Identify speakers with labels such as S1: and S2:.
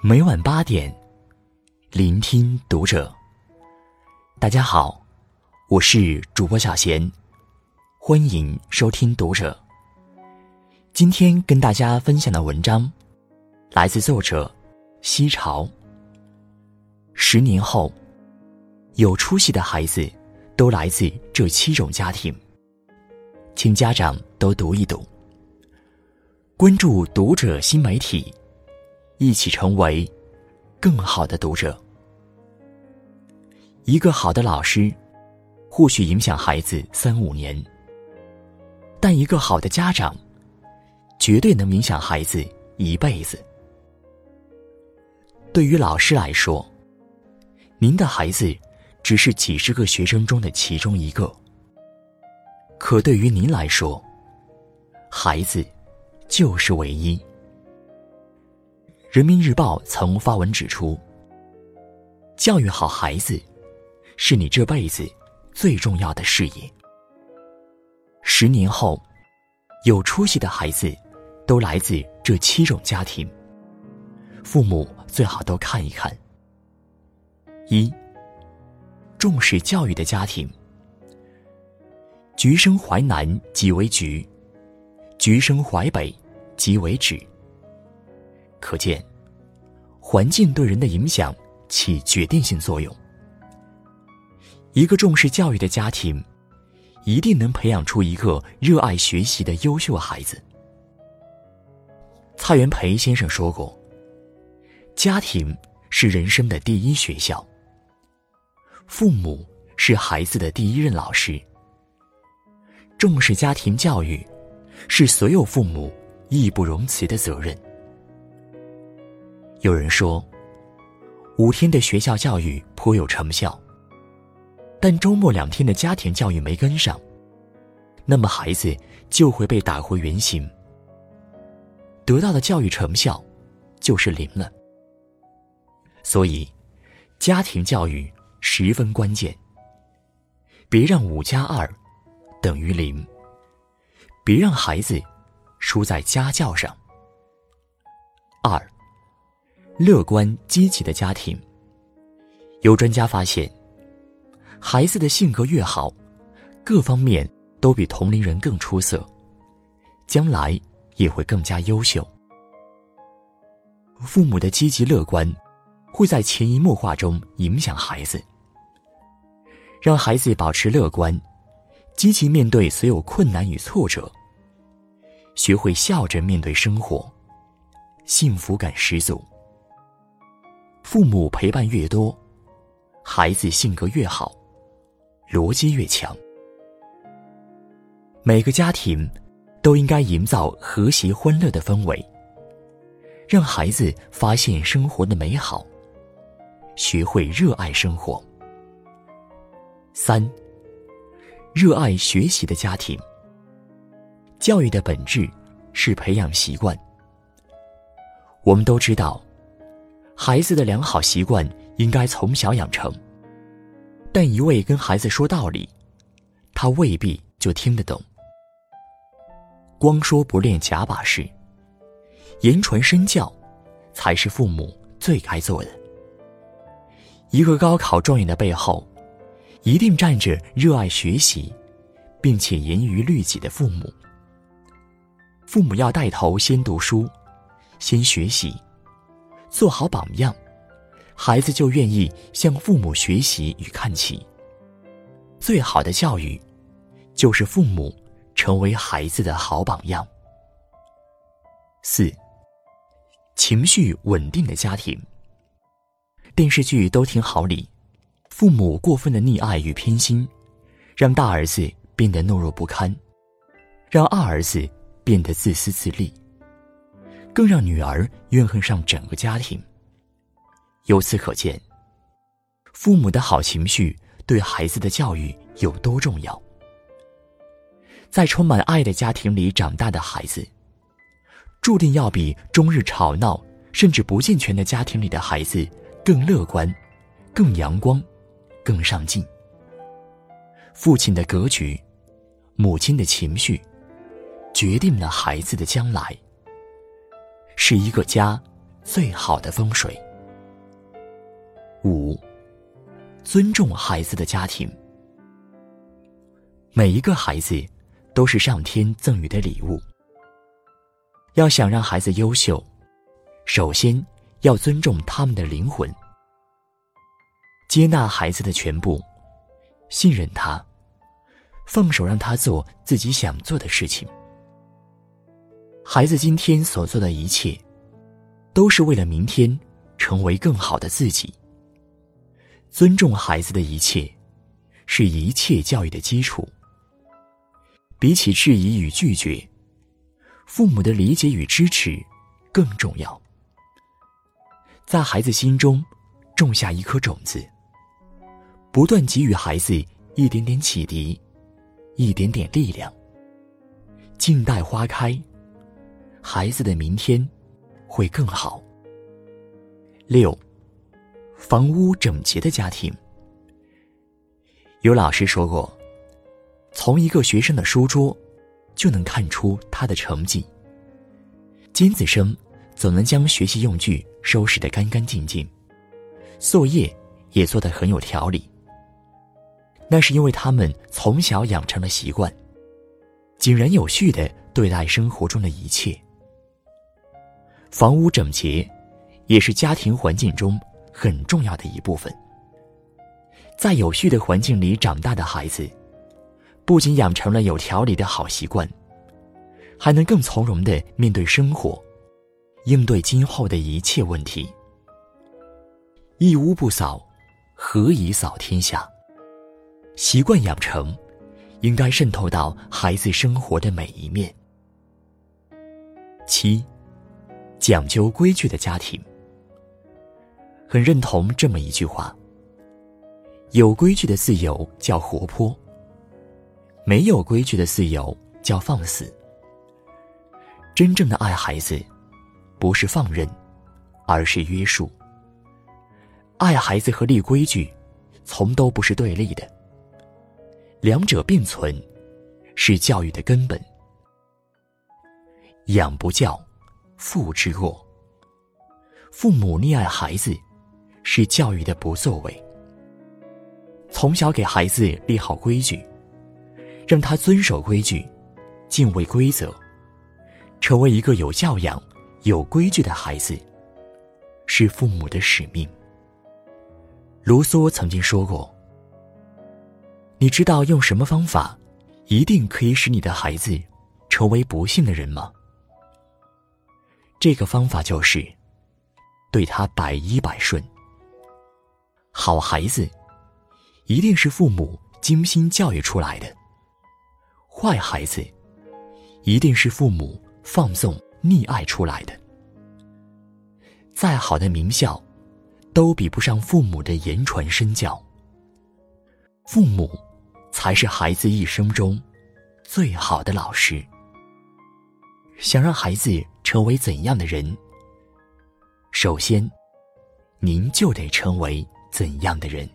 S1: 每晚八点，聆听读者。大家好，我是主播小贤，欢迎收听读者。今天跟大家分享的文章，来自作者西潮。十年后，有出息的孩子都来自这七种家庭，请家长都读一读。关注读者新媒体。一起成为更好的读者。一个好的老师，或许影响孩子三五年，但一个好的家长，绝对能影响孩子一辈子。对于老师来说，您的孩子只是几十个学生中的其中一个；可对于您来说，孩子就是唯一。人民日报曾发文指出：“教育好孩子，是你这辈子最重要的事业。”十年后，有出息的孩子都来自这七种家庭。父母最好都看一看：一、重视教育的家庭。橘生淮南即为橘，橘生淮北即为枳。可见，环境对人的影响起决定性作用。一个重视教育的家庭，一定能培养出一个热爱学习的优秀孩子。蔡元培先生说过：“家庭是人生的第一学校，父母是孩子的第一任老师。重视家庭教育，是所有父母义不容辞的责任。”有人说，五天的学校教育颇有成效，但周末两天的家庭教育没跟上，那么孩子就会被打回原形，得到的教育成效就是零了。所以，家庭教育十分关键，别让五加二等于零，别让孩子输在家教上。二。乐观积极的家庭。有专家发现，孩子的性格越好，各方面都比同龄人更出色，将来也会更加优秀。父母的积极乐观，会在潜移默化中影响孩子，让孩子保持乐观，积极面对所有困难与挫折，学会笑着面对生活，幸福感十足。父母陪伴越多，孩子性格越好，逻辑越强。每个家庭都应该营造和谐欢乐的氛围，让孩子发现生活的美好，学会热爱生活。三，热爱学习的家庭。教育的本质是培养习惯。我们都知道。孩子的良好习惯应该从小养成，但一味跟孩子说道理，他未必就听得懂。光说不练假把式，言传身教，才是父母最该做的。一个高考状元的背后，一定站着热爱学习，并且严于律己的父母。父母要带头先读书，先学习。做好榜样，孩子就愿意向父母学习与看齐。最好的教育，就是父母成为孩子的好榜样。四，情绪稳定的家庭。电视剧都挺好里，父母过分的溺爱与偏心，让大儿子变得懦弱不堪，让二儿子变得自私自利。更让女儿怨恨上整个家庭。由此可见，父母的好情绪对孩子的教育有多重要。在充满爱的家庭里长大的孩子，注定要比终日吵闹甚至不健全的家庭里的孩子更乐观、更阳光、更上进。父亲的格局，母亲的情绪，决定了孩子的将来。是一个家最好的风水。五，尊重孩子的家庭。每一个孩子都是上天赠予的礼物。要想让孩子优秀，首先要尊重他们的灵魂，接纳孩子的全部，信任他，放手让他做自己想做的事情。孩子今天所做的一切，都是为了明天成为更好的自己。尊重孩子的一切，是一切教育的基础。比起质疑与拒绝，父母的理解与支持更重要。在孩子心中种下一颗种子，不断给予孩子一点点启迪，一点点力量。静待花开，孩子的明天会更好。六，房屋整洁的家庭。有老师说过。从一个学生的书桌，就能看出他的成绩。尖子生总能将学习用具收拾得干干净净，作业也做得很有条理。那是因为他们从小养成了习惯，井然有序的对待生活中的一切。房屋整洁，也是家庭环境中很重要的一部分。在有序的环境里长大的孩子。不仅养成了有条理的好习惯，还能更从容的面对生活，应对今后的一切问题。一屋不扫，何以扫天下？习惯养成，应该渗透到孩子生活的每一面。七，讲究规矩的家庭，很认同这么一句话：有规矩的自由叫活泼。没有规矩的自由叫放肆。真正的爱孩子，不是放任，而是约束。爱孩子和立规矩，从都不是对立的。两者并存，是教育的根本。养不教，父之过。父母溺爱孩子，是教育的不作为。从小给孩子立好规矩。让他遵守规矩，敬畏规则，成为一个有教养、有规矩的孩子，是父母的使命。卢梭曾经说过：“你知道用什么方法，一定可以使你的孩子成为不幸的人吗？”这个方法就是对他百依百顺。好孩子，一定是父母精心教育出来的。坏孩子，一定是父母放纵溺爱出来的。再好的名校，都比不上父母的言传身教。父母，才是孩子一生中最好的老师。想让孩子成为怎样的人，首先，您就得成为怎样的人。